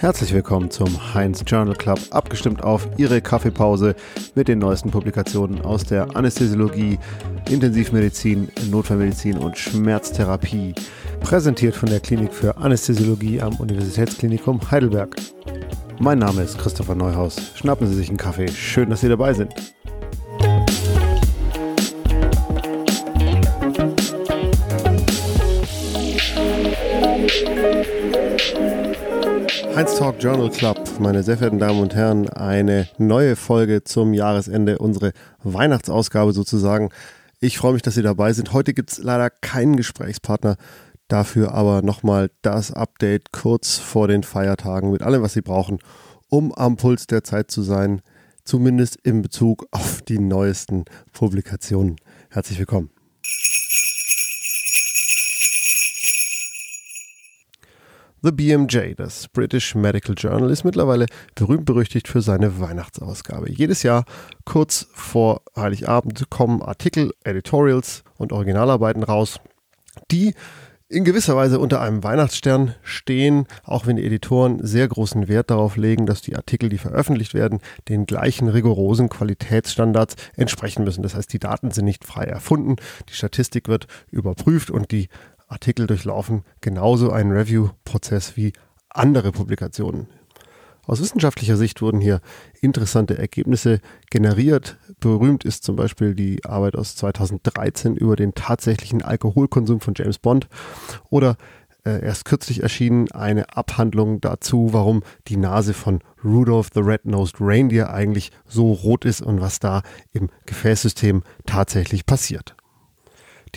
Herzlich willkommen zum Heinz Journal Club, abgestimmt auf Ihre Kaffeepause mit den neuesten Publikationen aus der Anästhesiologie, Intensivmedizin, Notfallmedizin und Schmerztherapie. Präsentiert von der Klinik für Anästhesiologie am Universitätsklinikum Heidelberg. Mein Name ist Christopher Neuhaus. Schnappen Sie sich einen Kaffee. Schön, dass Sie dabei sind. Heinz Talk Journal Club, meine sehr verehrten Damen und Herren, eine neue Folge zum Jahresende, unsere Weihnachtsausgabe sozusagen. Ich freue mich, dass Sie dabei sind. Heute gibt es leider keinen Gesprächspartner, dafür aber nochmal das Update kurz vor den Feiertagen mit allem, was Sie brauchen, um am Puls der Zeit zu sein, zumindest in Bezug auf die neuesten Publikationen. Herzlich willkommen. The BMJ, das British Medical Journal, ist mittlerweile berühmt berüchtigt für seine Weihnachtsausgabe. Jedes Jahr kurz vor Heiligabend kommen Artikel, Editorials und Originalarbeiten raus, die in gewisser Weise unter einem Weihnachtsstern stehen, auch wenn die Editoren sehr großen Wert darauf legen, dass die Artikel, die veröffentlicht werden, den gleichen rigorosen Qualitätsstandards entsprechen müssen. Das heißt, die Daten sind nicht frei erfunden, die Statistik wird überprüft und die Artikel durchlaufen genauso einen Review-Prozess wie andere Publikationen. Aus wissenschaftlicher Sicht wurden hier interessante Ergebnisse generiert. Berühmt ist zum Beispiel die Arbeit aus 2013 über den tatsächlichen Alkoholkonsum von James Bond oder äh, erst kürzlich erschienen eine Abhandlung dazu, warum die Nase von Rudolph the Red-Nosed Reindeer eigentlich so rot ist und was da im Gefäßsystem tatsächlich passiert.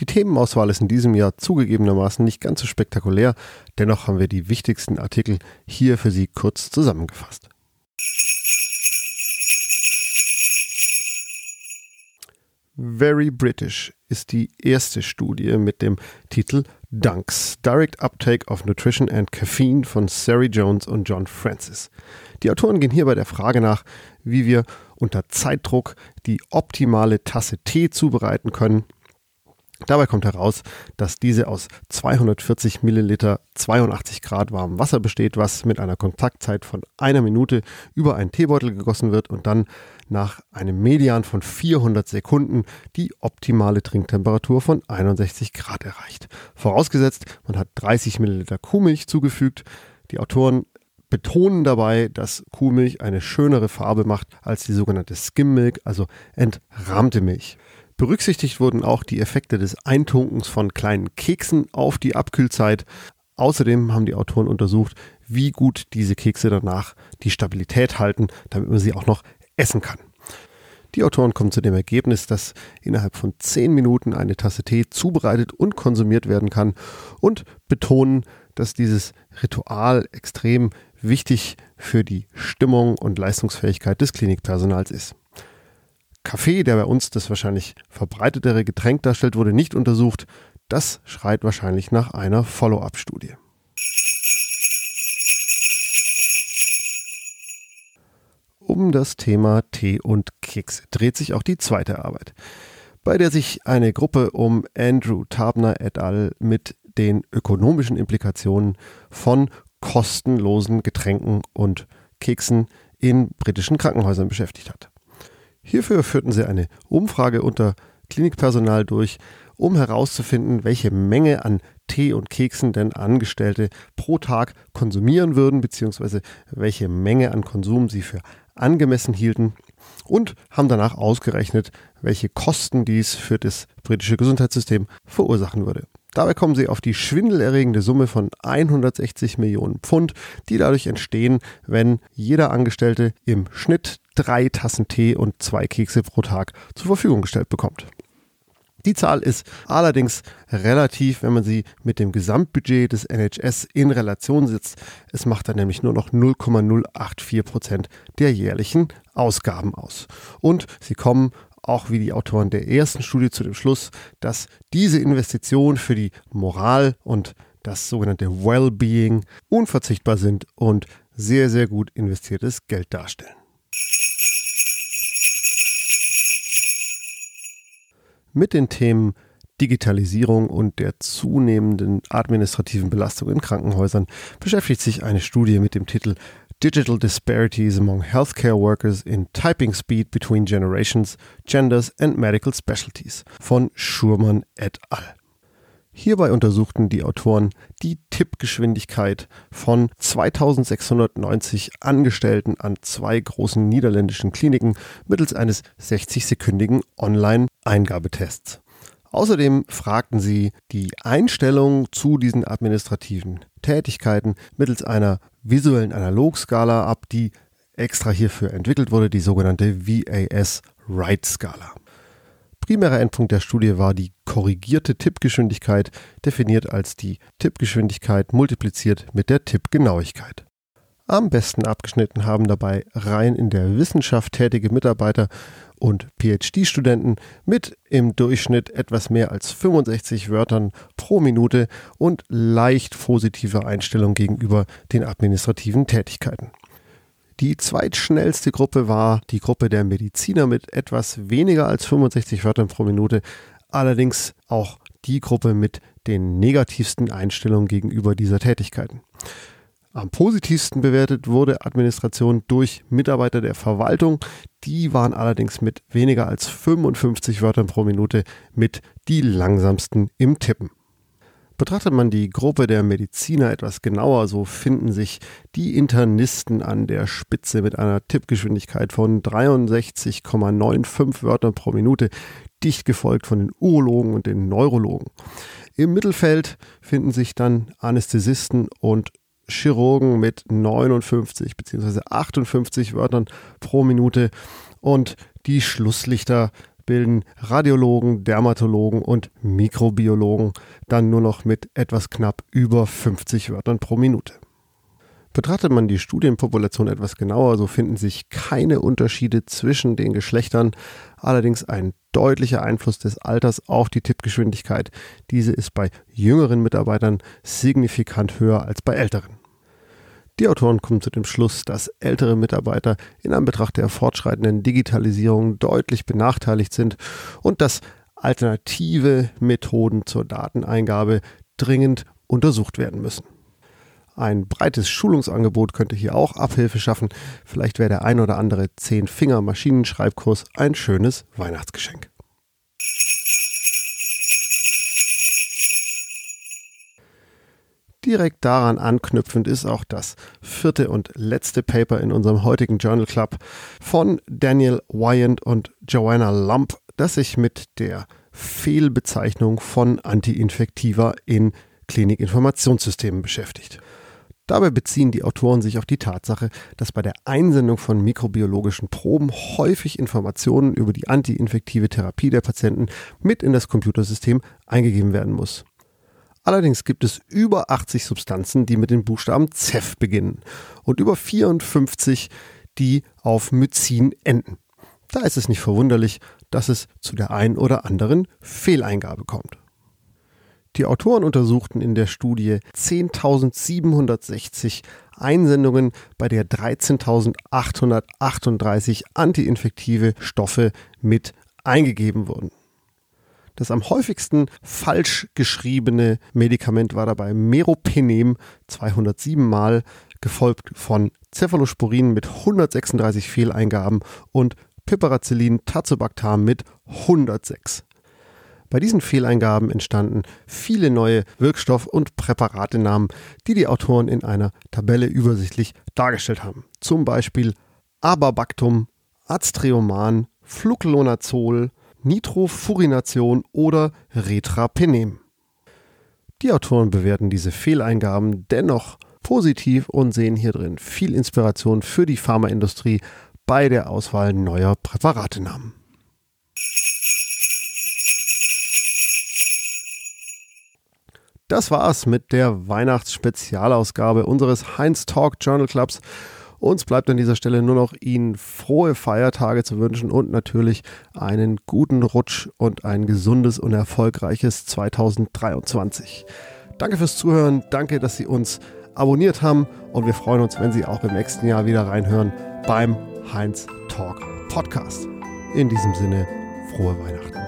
Die Themenauswahl ist in diesem Jahr zugegebenermaßen nicht ganz so spektakulär, dennoch haben wir die wichtigsten Artikel hier für Sie kurz zusammengefasst. Very British ist die erste Studie mit dem Titel Dunks, Direct Uptake of Nutrition and Caffeine von Sari Jones und John Francis. Die Autoren gehen hier bei der Frage nach, wie wir unter Zeitdruck die optimale Tasse Tee zubereiten können Dabei kommt heraus, dass diese aus 240 Milliliter 82 Grad warmem Wasser besteht, was mit einer Kontaktzeit von einer Minute über einen Teebeutel gegossen wird und dann nach einem Median von 400 Sekunden die optimale Trinktemperatur von 61 Grad erreicht. Vorausgesetzt, man hat 30 Milliliter Kuhmilch zugefügt. Die Autoren betonen dabei, dass Kuhmilch eine schönere Farbe macht als die sogenannte Skim Milk, also entrahmte Milch. Berücksichtigt wurden auch die Effekte des Eintunkens von kleinen Keksen auf die Abkühlzeit. Außerdem haben die Autoren untersucht, wie gut diese Kekse danach die Stabilität halten, damit man sie auch noch essen kann. Die Autoren kommen zu dem Ergebnis, dass innerhalb von 10 Minuten eine Tasse Tee zubereitet und konsumiert werden kann und betonen, dass dieses Ritual extrem wichtig für die Stimmung und Leistungsfähigkeit des Klinikpersonals ist. Kaffee, der bei uns das wahrscheinlich verbreitetere Getränk darstellt, wurde nicht untersucht. Das schreit wahrscheinlich nach einer Follow-up-Studie. Um das Thema Tee und Keks dreht sich auch die zweite Arbeit, bei der sich eine Gruppe um Andrew Tabner et al. mit den ökonomischen Implikationen von kostenlosen Getränken und Keksen in britischen Krankenhäusern beschäftigt hat. Hierfür führten sie eine Umfrage unter Klinikpersonal durch, um herauszufinden, welche Menge an Tee und Keksen denn Angestellte pro Tag konsumieren würden, beziehungsweise welche Menge an Konsum sie für angemessen hielten und haben danach ausgerechnet, welche Kosten dies für das britische Gesundheitssystem verursachen würde. Dabei kommen sie auf die schwindelerregende Summe von 160 Millionen Pfund, die dadurch entstehen, wenn jeder Angestellte im Schnitt drei Tassen Tee und zwei Kekse pro Tag zur Verfügung gestellt bekommt. Die Zahl ist allerdings relativ, wenn man sie mit dem Gesamtbudget des NHS in Relation setzt. Es macht dann nämlich nur noch 0,084 Prozent der jährlichen Ausgaben aus. Und sie kommen auch wie die Autoren der ersten Studie zu dem Schluss, dass diese Investitionen für die Moral und das sogenannte Wellbeing unverzichtbar sind und sehr, sehr gut investiertes Geld darstellen. Mit den Themen Digitalisierung und der zunehmenden administrativen Belastung in Krankenhäusern beschäftigt sich eine Studie mit dem Titel Digital Disparities Among Healthcare Workers in Typing Speed Between Generations, Genders and Medical Specialties von Schurmann et al. Hierbei untersuchten die Autoren die Tippgeschwindigkeit von 2690 Angestellten an zwei großen niederländischen Kliniken mittels eines 60-sekündigen Online-Eingabetests. Außerdem fragten sie die Einstellung zu diesen administrativen Tätigkeiten mittels einer visuellen Analogskala ab, die extra hierfür entwickelt wurde, die sogenannte VAS Write Skala. Primärer Endpunkt der Studie war die korrigierte Tippgeschwindigkeit, definiert als die Tippgeschwindigkeit multipliziert mit der Tippgenauigkeit. Am besten abgeschnitten haben dabei rein in der Wissenschaft tätige Mitarbeiter und PhD-Studenten mit im Durchschnitt etwas mehr als 65 Wörtern pro Minute und leicht positiver Einstellung gegenüber den administrativen Tätigkeiten. Die zweitschnellste Gruppe war die Gruppe der Mediziner mit etwas weniger als 65 Wörtern pro Minute, allerdings auch die Gruppe mit den negativsten Einstellungen gegenüber dieser Tätigkeiten. Am positivsten bewertet wurde Administration durch Mitarbeiter der Verwaltung. Die waren allerdings mit weniger als 55 Wörtern pro Minute mit die langsamsten im Tippen. Betrachtet man die Gruppe der Mediziner etwas genauer, so finden sich die Internisten an der Spitze mit einer Tippgeschwindigkeit von 63,95 Wörtern pro Minute, dicht gefolgt von den Urologen und den Neurologen. Im Mittelfeld finden sich dann Anästhesisten und Chirurgen mit 59 bzw. 58 Wörtern pro Minute und die Schlusslichter bilden Radiologen, Dermatologen und Mikrobiologen dann nur noch mit etwas knapp über 50 Wörtern pro Minute. Betrachtet man die Studienpopulation etwas genauer, so finden sich keine Unterschiede zwischen den Geschlechtern, allerdings ein deutlicher Einfluss des Alters auf die Tippgeschwindigkeit. Diese ist bei jüngeren Mitarbeitern signifikant höher als bei älteren. Die Autoren kommen zu dem Schluss, dass ältere Mitarbeiter in Anbetracht der fortschreitenden Digitalisierung deutlich benachteiligt sind und dass alternative Methoden zur Dateneingabe dringend untersucht werden müssen. Ein breites Schulungsangebot könnte hier auch Abhilfe schaffen. Vielleicht wäre der ein oder andere Zehn-Finger-Maschinenschreibkurs ein schönes Weihnachtsgeschenk. Direkt daran anknüpfend ist auch das vierte und letzte Paper in unserem heutigen Journal Club von Daniel Wyand und Joanna Lump, das sich mit der Fehlbezeichnung von Antiinfektiva in Klinikinformationssystemen beschäftigt. Dabei beziehen die Autoren sich auf die Tatsache, dass bei der Einsendung von mikrobiologischen Proben häufig Informationen über die antiinfektive Therapie der Patienten mit in das Computersystem eingegeben werden muss. Allerdings gibt es über 80 Substanzen, die mit dem Buchstaben CEF beginnen und über 54, die auf Mycin enden. Da ist es nicht verwunderlich, dass es zu der ein oder anderen Fehleingabe kommt. Die Autoren untersuchten in der Studie 10.760 Einsendungen, bei der 13.838 antiinfektive Stoffe mit eingegeben wurden. Das am häufigsten falsch geschriebene Medikament war dabei Meropenem 207 Mal, gefolgt von Cephalosporin mit 136 Fehleingaben und Piperacillin Tazobactam mit 106. Bei diesen Fehleingaben entstanden viele neue Wirkstoff- und Präparatenamen, die die Autoren in einer Tabelle übersichtlich dargestellt haben. Zum Beispiel Ababactum, Aztreoman, Fluclonazol, Nitrofurination oder Retrapenem. Die Autoren bewerten diese Fehleingaben dennoch positiv und sehen hier drin viel Inspiration für die Pharmaindustrie bei der Auswahl neuer Präparatenamen. Das war's mit der Weihnachtsspezialausgabe unseres Heinz Talk Journal Clubs. Uns bleibt an dieser Stelle nur noch Ihnen frohe Feiertage zu wünschen und natürlich einen guten Rutsch und ein gesundes und erfolgreiches 2023. Danke fürs Zuhören, danke, dass Sie uns abonniert haben und wir freuen uns, wenn Sie auch im nächsten Jahr wieder reinhören beim Heinz Talk Podcast. In diesem Sinne, frohe Weihnachten.